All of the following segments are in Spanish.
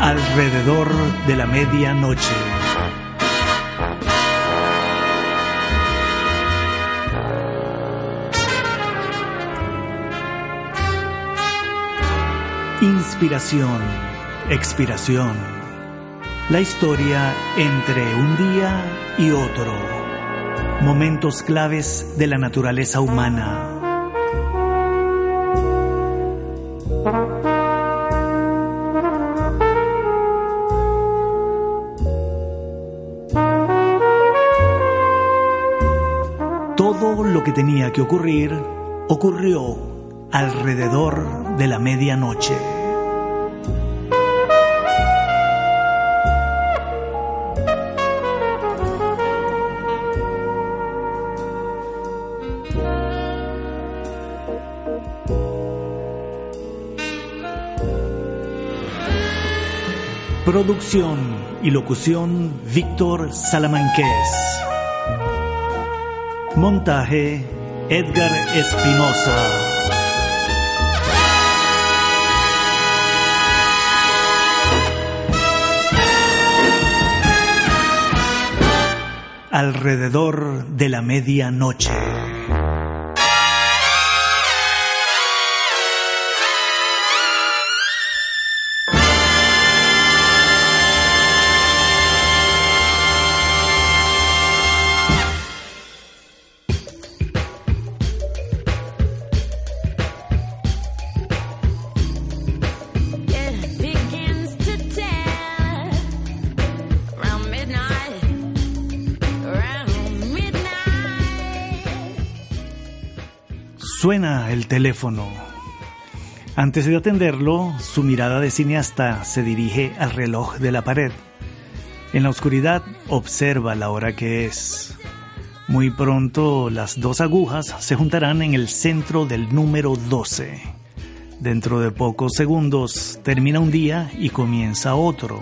alrededor de la medianoche. Inspiración, expiración. La historia entre un día y otro. Momentos claves de la naturaleza humana. Que ocurrir ocurrió alrededor de la medianoche. Producción y locución Víctor Salamanqués. Montaje Edgar Espinosa. Alrededor de la medianoche. El teléfono. Antes de atenderlo, su mirada de cineasta se dirige al reloj de la pared. En la oscuridad observa la hora que es. Muy pronto las dos agujas se juntarán en el centro del número 12. Dentro de pocos segundos termina un día y comienza otro.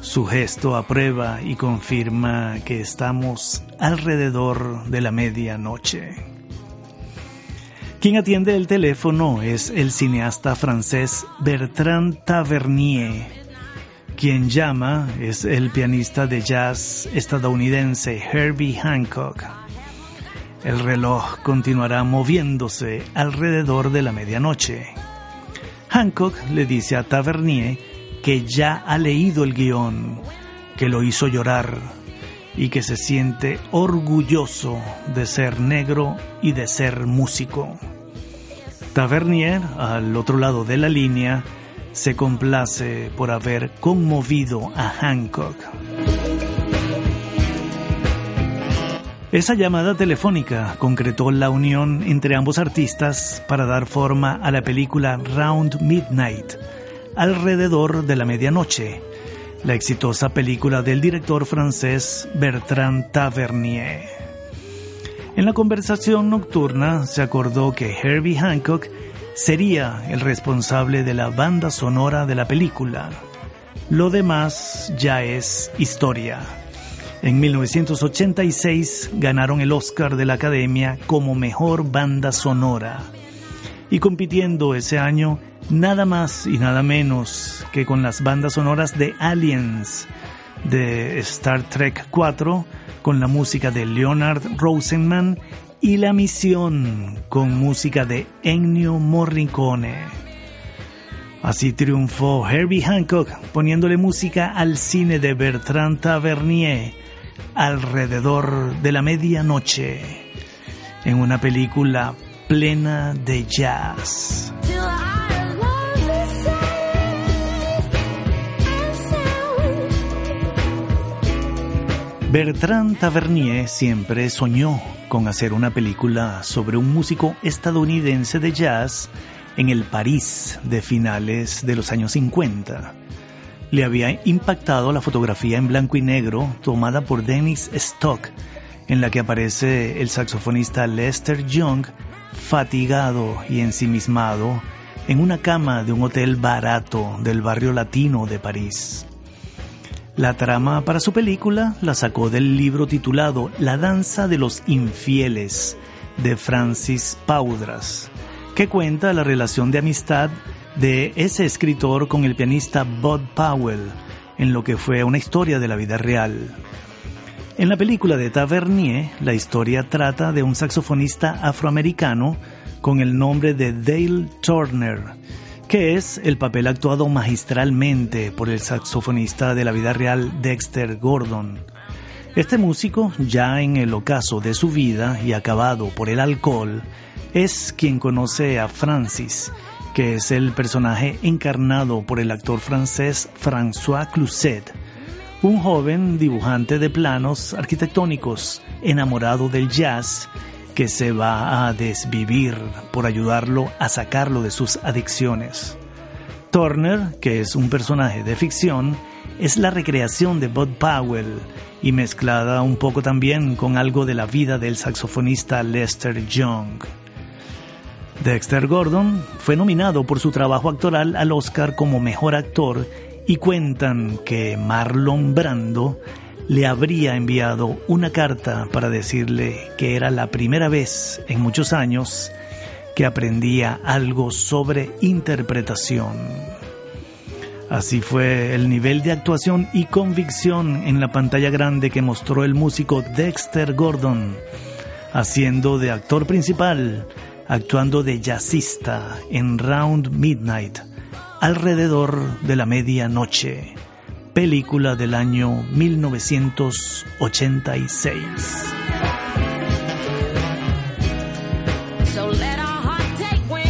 Su gesto aprueba y confirma que estamos alrededor de la medianoche. Quien atiende el teléfono es el cineasta francés Bertrand Tavernier. Quien llama es el pianista de jazz estadounidense Herbie Hancock. El reloj continuará moviéndose alrededor de la medianoche. Hancock le dice a Tavernier que ya ha leído el guion, que lo hizo llorar y que se siente orgulloso de ser negro y de ser músico. Tavernier, al otro lado de la línea, se complace por haber conmovido a Hancock. Esa llamada telefónica concretó la unión entre ambos artistas para dar forma a la película Round Midnight, alrededor de la medianoche, la exitosa película del director francés Bertrand Tavernier. En la conversación nocturna se acordó que Herbie Hancock sería el responsable de la banda sonora de la película. Lo demás ya es historia. En 1986 ganaron el Oscar de la Academia como Mejor Banda Sonora. Y compitiendo ese año nada más y nada menos que con las bandas sonoras de Aliens, de Star Trek 4, con la música de Leonard Rosenman y La Misión, con música de Ennio Morricone. Así triunfó Herbie Hancock poniéndole música al cine de Bertrand Tavernier alrededor de la medianoche en una película plena de jazz. Bertrand Tavernier siempre soñó con hacer una película sobre un músico estadounidense de jazz en el París de finales de los años 50. Le había impactado la fotografía en blanco y negro tomada por Dennis Stock, en la que aparece el saxofonista Lester Young fatigado y ensimismado en una cama de un hotel barato del barrio latino de París. La trama para su película la sacó del libro titulado La danza de los infieles de Francis Paudras, que cuenta la relación de amistad de ese escritor con el pianista Bud Powell, en lo que fue una historia de la vida real. En la película de Tavernier, la historia trata de un saxofonista afroamericano con el nombre de Dale Turner, que es el papel actuado magistralmente por el saxofonista de la vida real Dexter Gordon. Este músico, ya en el ocaso de su vida y acabado por el alcohol, es quien conoce a Francis, que es el personaje encarnado por el actor francés François Cluzet, un joven dibujante de planos arquitectónicos enamorado del jazz que se va a desvivir por ayudarlo a sacarlo de sus adicciones. Turner, que es un personaje de ficción, es la recreación de Bud Powell y mezclada un poco también con algo de la vida del saxofonista Lester Young. Dexter Gordon fue nominado por su trabajo actoral al Oscar como mejor actor y cuentan que Marlon Brando le habría enviado una carta para decirle que era la primera vez en muchos años que aprendía algo sobre interpretación. Así fue el nivel de actuación y convicción en la pantalla grande que mostró el músico Dexter Gordon, haciendo de actor principal, actuando de jazzista en Round Midnight, alrededor de la medianoche película del año 1986. So let our heart take wing.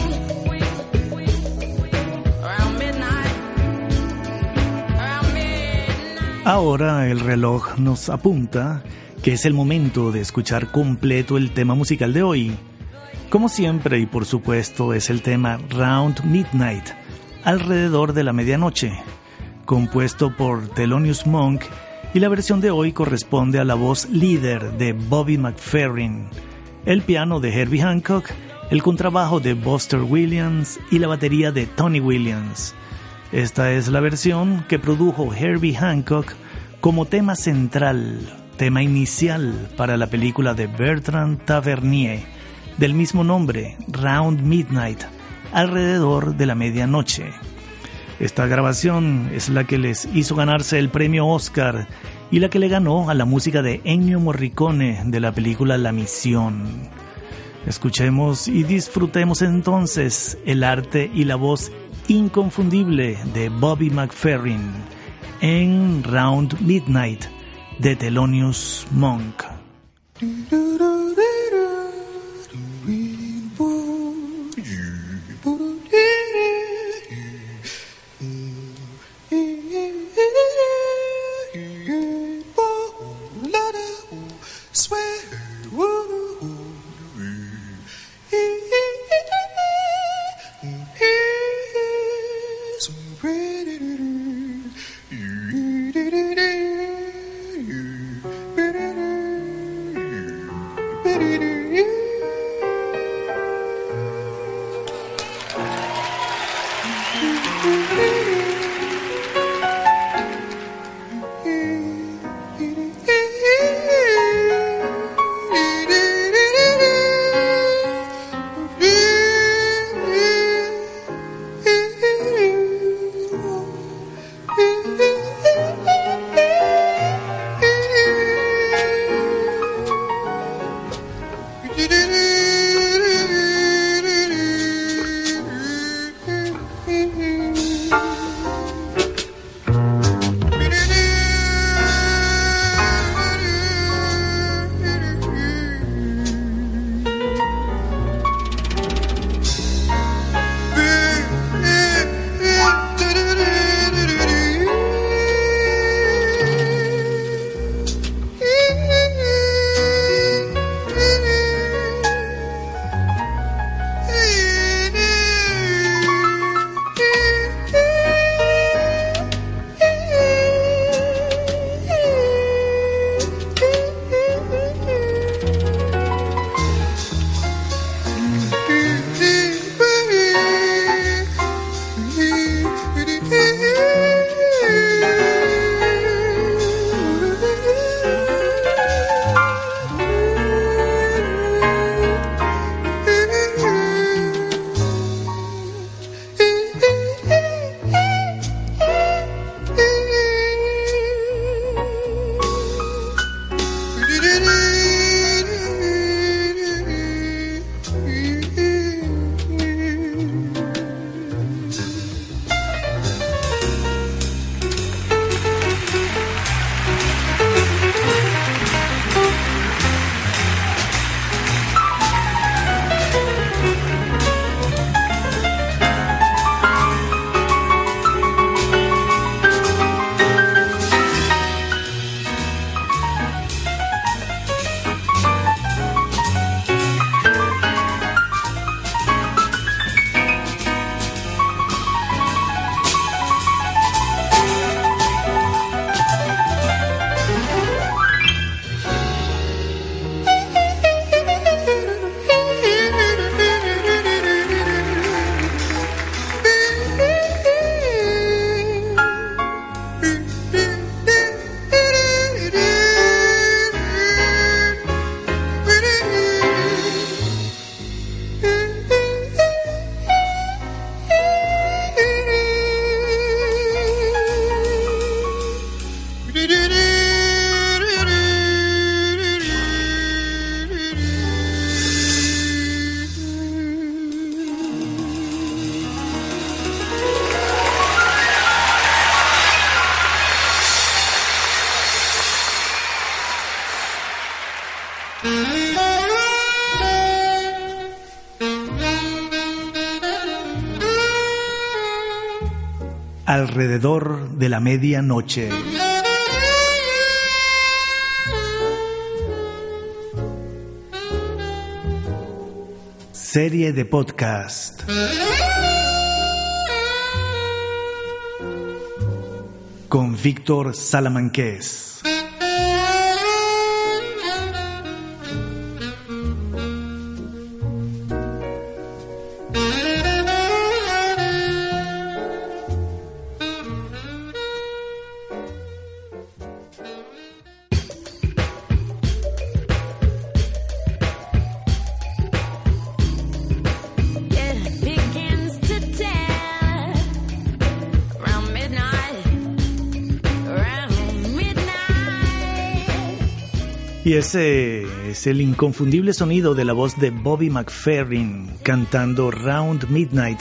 Around midnight. Around midnight. Ahora el reloj nos apunta que es el momento de escuchar completo el tema musical de hoy. Como siempre y por supuesto es el tema Round Midnight, alrededor de la medianoche, compuesto por Thelonious Monk y la versión de hoy corresponde a la voz líder de Bobby McFerrin, el piano de Herbie Hancock, el contrabajo de Buster Williams y la batería de Tony Williams. Esta es la versión que produjo Herbie Hancock como tema central, tema inicial para la película de Bertrand Tavernier, del mismo nombre, Round Midnight, alrededor de la medianoche. Esta grabación es la que les hizo ganarse el premio Oscar y la que le ganó a la música de Ennio Morricone de la película La Misión. Escuchemos y disfrutemos entonces el arte y la voz inconfundible de Bobby McFerrin en Round Midnight de Thelonious Monk. Alrededor de la medianoche. Serie de podcast. Con Víctor Salamanqués. Y ese es el inconfundible sonido de la voz de Bobby McFerrin cantando Round Midnight,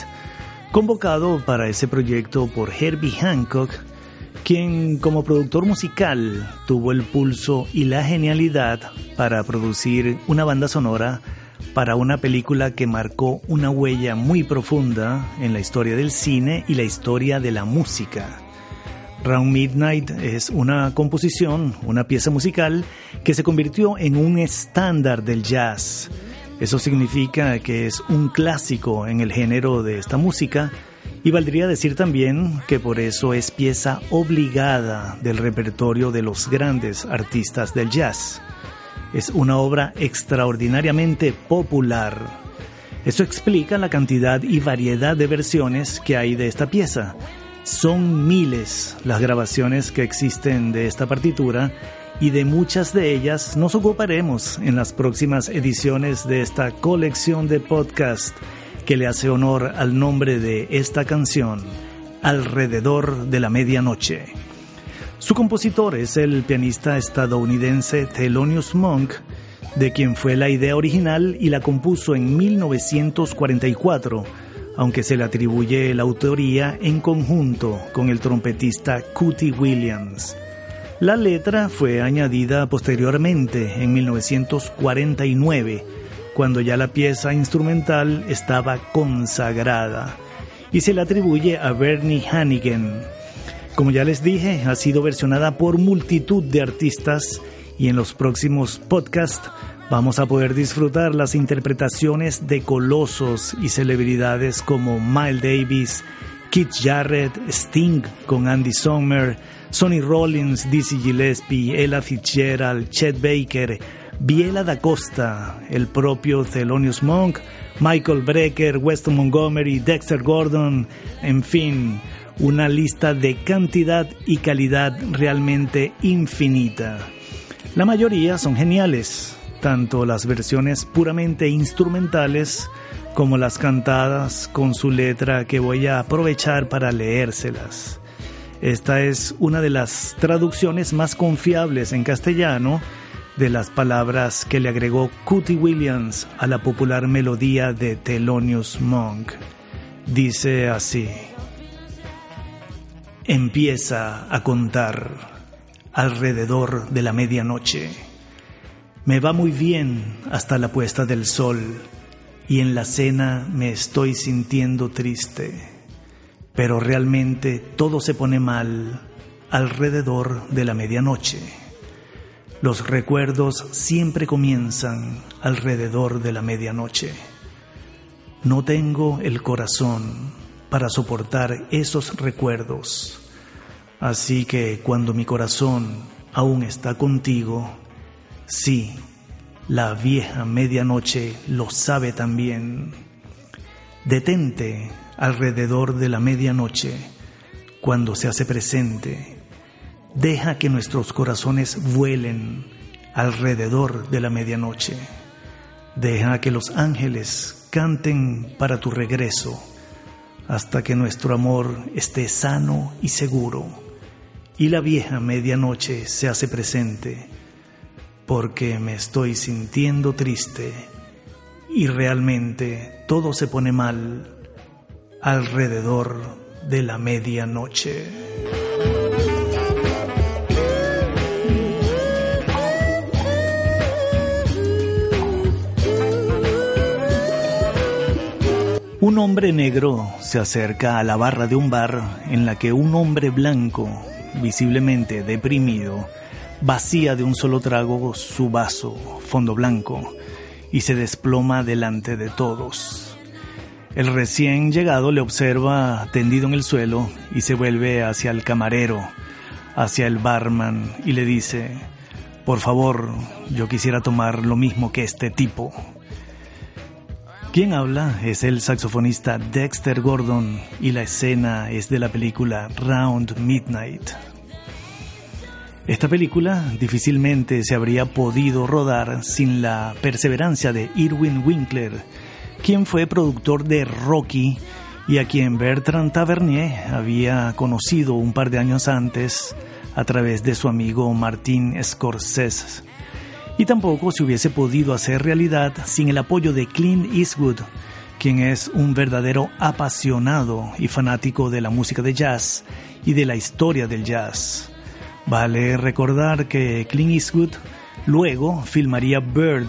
convocado para ese proyecto por Herbie Hancock, quien como productor musical tuvo el pulso y la genialidad para producir una banda sonora para una película que marcó una huella muy profunda en la historia del cine y la historia de la música. Round Midnight es una composición, una pieza musical que se convirtió en un estándar del jazz. Eso significa que es un clásico en el género de esta música y valdría decir también que por eso es pieza obligada del repertorio de los grandes artistas del jazz. Es una obra extraordinariamente popular. Eso explica la cantidad y variedad de versiones que hay de esta pieza. Son miles las grabaciones que existen de esta partitura y de muchas de ellas nos ocuparemos en las próximas ediciones de esta colección de podcast que le hace honor al nombre de esta canción, Alrededor de la Medianoche. Su compositor es el pianista estadounidense Thelonious Monk, de quien fue la idea original y la compuso en 1944, aunque se le atribuye la autoría en conjunto con el trompetista Cootie Williams. La letra fue añadida posteriormente en 1949, cuando ya la pieza instrumental estaba consagrada, y se le atribuye a Bernie Hannigan. Como ya les dije, ha sido versionada por multitud de artistas y en los próximos podcasts vamos a poder disfrutar las interpretaciones de colosos y celebridades como Miles Davis, Keith Jarrett, Sting con Andy Sommer, Sonny Rollins, Dizzy Gillespie, Ella Fitzgerald, Chet Baker, Biela da Costa, el propio Thelonious Monk, Michael Brecker, Weston Montgomery, Dexter Gordon, en fin, una lista de cantidad y calidad realmente infinita. La mayoría son geniales, tanto las versiones puramente instrumentales como las cantadas con su letra que voy a aprovechar para leérselas. Esta es una de las traducciones más confiables en castellano de las palabras que le agregó Cootie Williams a la popular melodía de Thelonious Monk. Dice así. Empieza a contar alrededor de la medianoche. Me va muy bien hasta la puesta del sol y en la cena me estoy sintiendo triste. Pero realmente todo se pone mal alrededor de la medianoche. Los recuerdos siempre comienzan alrededor de la medianoche. No tengo el corazón para soportar esos recuerdos. Así que cuando mi corazón aún está contigo, sí, la vieja medianoche lo sabe también. Detente alrededor de la medianoche cuando se hace presente. Deja que nuestros corazones vuelen alrededor de la medianoche. Deja que los ángeles canten para tu regreso hasta que nuestro amor esté sano y seguro y la vieja medianoche se hace presente porque me estoy sintiendo triste y realmente todo se pone mal alrededor de la medianoche. Un hombre negro se acerca a la barra de un bar en la que un hombre blanco, visiblemente deprimido, vacía de un solo trago su vaso, fondo blanco, y se desploma delante de todos. El recién llegado le observa tendido en el suelo y se vuelve hacia el camarero, hacia el barman y le dice, por favor, yo quisiera tomar lo mismo que este tipo. Quien habla es el saxofonista Dexter Gordon y la escena es de la película Round Midnight. Esta película difícilmente se habría podido rodar sin la perseverancia de Irwin Winkler, quien fue productor de Rocky y a quien Bertrand Tavernier había conocido un par de años antes a través de su amigo Martin Scorsese y tampoco se hubiese podido hacer realidad sin el apoyo de Clint Eastwood, quien es un verdadero apasionado y fanático de la música de jazz y de la historia del jazz. Vale recordar que Clint Eastwood luego filmaría Bird,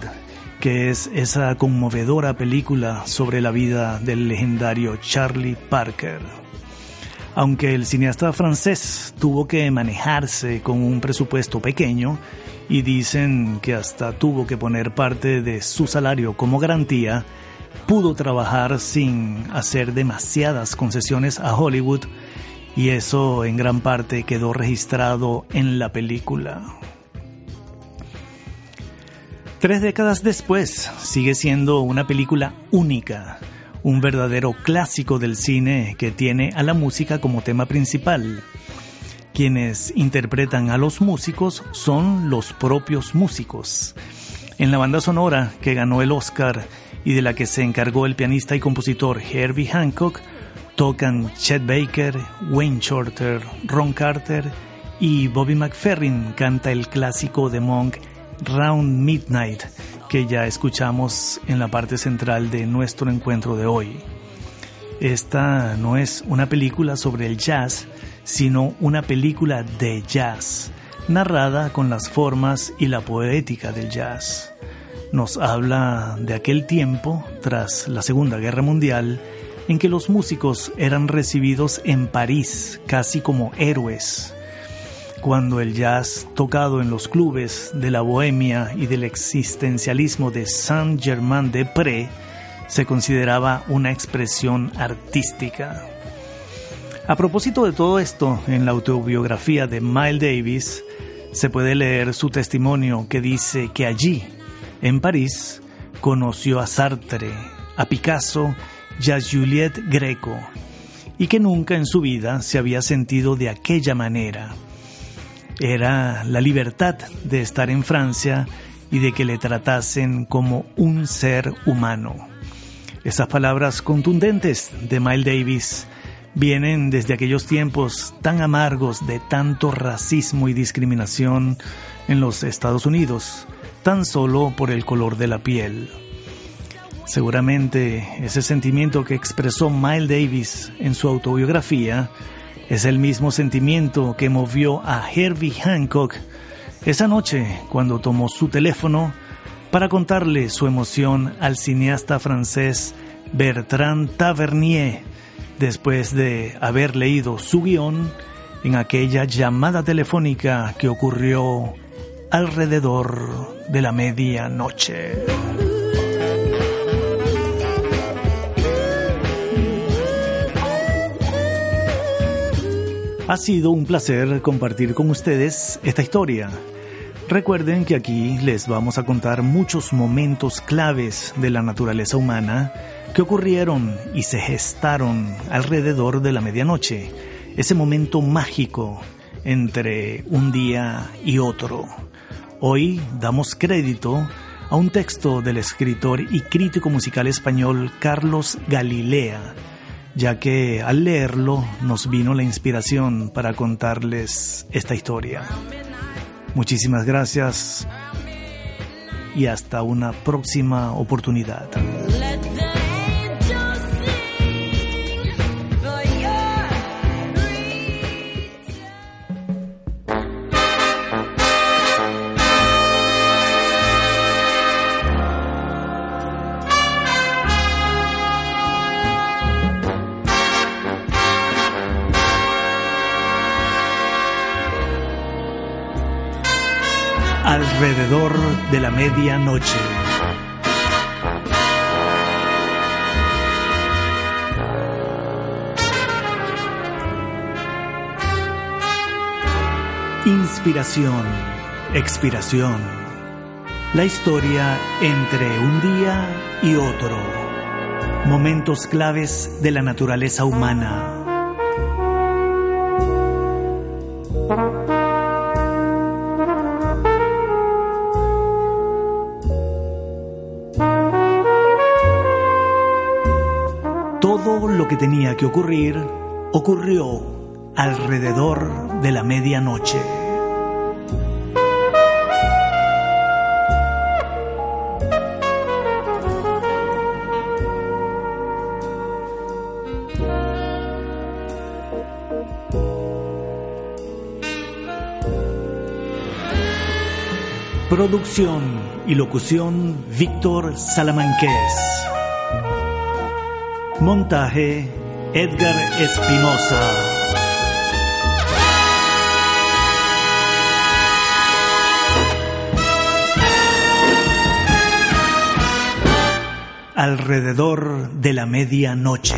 que es esa conmovedora película sobre la vida del legendario Charlie Parker. Aunque el cineasta francés tuvo que manejarse con un presupuesto pequeño, y dicen que hasta tuvo que poner parte de su salario como garantía, pudo trabajar sin hacer demasiadas concesiones a Hollywood y eso en gran parte quedó registrado en la película. Tres décadas después sigue siendo una película única, un verdadero clásico del cine que tiene a la música como tema principal. Quienes interpretan a los músicos son los propios músicos. En la banda sonora que ganó el Oscar y de la que se encargó el pianista y compositor Herbie Hancock, tocan Chet Baker, Wayne Shorter, Ron Carter y Bobby McFerrin canta el clásico de Monk Round Midnight que ya escuchamos en la parte central de nuestro encuentro de hoy. Esta no es una película sobre el jazz, sino una película de jazz, narrada con las formas y la poética del jazz. Nos habla de aquel tiempo, tras la Segunda Guerra Mundial, en que los músicos eran recibidos en París casi como héroes, cuando el jazz tocado en los clubes de la bohemia y del existencialismo de Saint-Germain-des-Prés se consideraba una expresión artística. A propósito de todo esto, en la autobiografía de Miles Davis se puede leer su testimonio que dice que allí, en París, conoció a Sartre, a Picasso y a Juliette Greco, y que nunca en su vida se había sentido de aquella manera. Era la libertad de estar en Francia y de que le tratasen como un ser humano. Esas palabras contundentes de Miles Davis vienen desde aquellos tiempos tan amargos de tanto racismo y discriminación en los Estados Unidos, tan solo por el color de la piel. Seguramente ese sentimiento que expresó Miles Davis en su autobiografía es el mismo sentimiento que movió a Herbie Hancock esa noche cuando tomó su teléfono para contarle su emoción al cineasta francés Bertrand Tavernier después de haber leído su guion en aquella llamada telefónica que ocurrió alrededor de la medianoche. Ha sido un placer compartir con ustedes esta historia. Recuerden que aquí les vamos a contar muchos momentos claves de la naturaleza humana que ocurrieron y se gestaron alrededor de la medianoche, ese momento mágico entre un día y otro. Hoy damos crédito a un texto del escritor y crítico musical español Carlos Galilea, ya que al leerlo nos vino la inspiración para contarles esta historia. Muchísimas gracias y hasta una próxima oportunidad. Alrededor de la medianoche. Inspiración, expiración. La historia entre un día y otro. Momentos claves de la naturaleza humana. Todo lo que tenía que ocurrir ocurrió alrededor de la medianoche. Producción y locución Víctor Salamanqués. Montaje Edgar Espinosa. Alrededor de la medianoche.